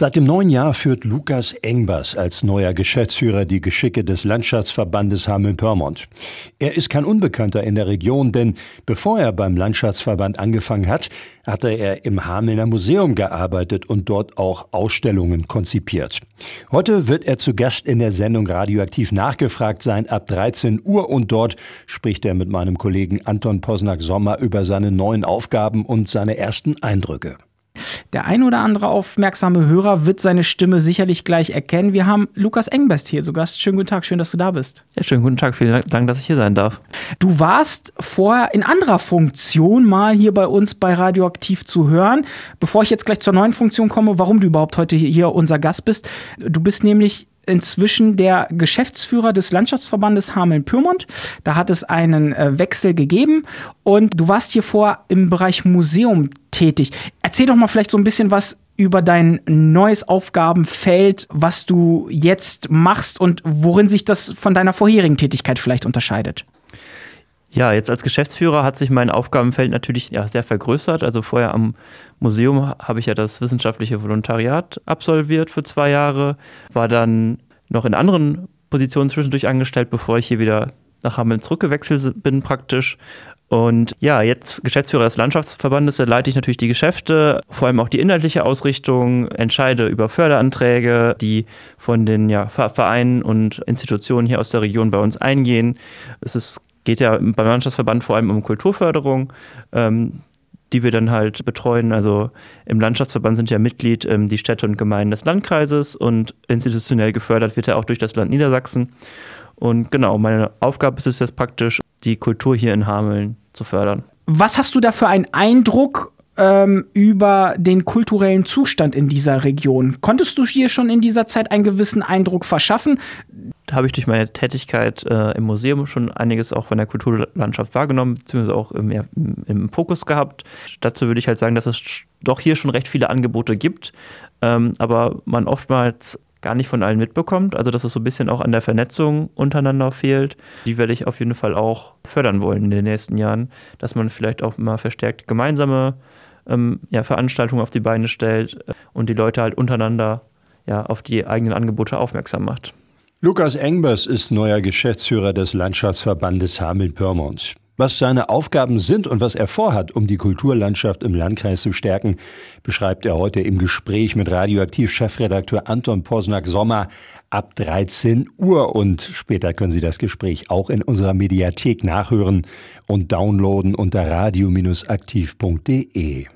Seit dem neuen Jahr führt Lukas Engbers als neuer Geschäftsführer die Geschicke des Landschaftsverbandes Hameln-Pyrmont. Er ist kein Unbekannter in der Region, denn bevor er beim Landschaftsverband angefangen hat, hatte er im Hamelner Museum gearbeitet und dort auch Ausstellungen konzipiert. Heute wird er zu Gast in der Sendung Radioaktiv nachgefragt sein ab 13 Uhr und dort spricht er mit meinem Kollegen Anton Posnack-Sommer über seine neuen Aufgaben und seine ersten Eindrücke. Der ein oder andere aufmerksame Hörer wird seine Stimme sicherlich gleich erkennen. Wir haben Lukas Engbest hier zu Gast. Schönen guten Tag, schön, dass du da bist. Ja, schönen guten Tag, vielen Dank, dass ich hier sein darf. Du warst vorher in anderer Funktion mal hier bei uns bei Radioaktiv zu hören. Bevor ich jetzt gleich zur neuen Funktion komme, warum du überhaupt heute hier unser Gast bist. Du bist nämlich inzwischen der Geschäftsführer des Landschaftsverbandes Hameln-Pyrmont. Da hat es einen äh, Wechsel gegeben und du warst hier vor im Bereich Museum tätig. Erzähl doch mal vielleicht so ein bisschen was über dein neues Aufgabenfeld, was du jetzt machst und worin sich das von deiner vorherigen Tätigkeit vielleicht unterscheidet. Ja, jetzt als Geschäftsführer hat sich mein Aufgabenfeld natürlich ja, sehr vergrößert. Also vorher am Museum habe ich ja das wissenschaftliche Volontariat absolviert für zwei Jahre, war dann noch in anderen Positionen zwischendurch angestellt, bevor ich hier wieder nach Hameln zurückgewechselt bin praktisch. Und ja, jetzt Geschäftsführer des Landschaftsverbandes, da leite ich natürlich die Geschäfte, vor allem auch die inhaltliche Ausrichtung, entscheide über Förderanträge, die von den ja, Vereinen und Institutionen hier aus der Region bei uns eingehen. Es ist geht ja beim Landschaftsverband vor allem um Kulturförderung, ähm, die wir dann halt betreuen. Also im Landschaftsverband sind ja Mitglied ähm, die Städte und Gemeinden des Landkreises und institutionell gefördert wird er auch durch das Land Niedersachsen. Und genau, meine Aufgabe ist es jetzt praktisch, die Kultur hier in Hameln zu fördern. Was hast du da für einen Eindruck ähm, über den kulturellen Zustand in dieser Region? Konntest du hier schon in dieser Zeit einen gewissen Eindruck verschaffen? habe ich durch meine Tätigkeit äh, im Museum schon einiges auch von der Kulturlandschaft wahrgenommen, beziehungsweise auch im, im, im, Fokus gehabt. Dazu würde ich halt sagen, dass es doch hier schon recht viele Angebote gibt, ähm, aber man oftmals gar nicht von allen mitbekommt. Also dass es so ein bisschen auch an der Vernetzung untereinander fehlt. Die werde ich auf jeden Fall auch fördern wollen in den nächsten Jahren, dass man vielleicht auch mal verstärkt gemeinsame ähm, ja, Veranstaltungen auf die Beine stellt äh, und die Leute halt untereinander ja, auf die eigenen Angebote aufmerksam macht. Lukas Engbers ist neuer Geschäftsführer des Landschaftsverbandes Hameln-Pyrmont. Was seine Aufgaben sind und was er vorhat, um die Kulturlandschaft im Landkreis zu stärken, beschreibt er heute im Gespräch mit Radioaktiv-Chefredakteur Anton Posnack-Sommer ab 13 Uhr. Und später können Sie das Gespräch auch in unserer Mediathek nachhören und downloaden unter radio-aktiv.de.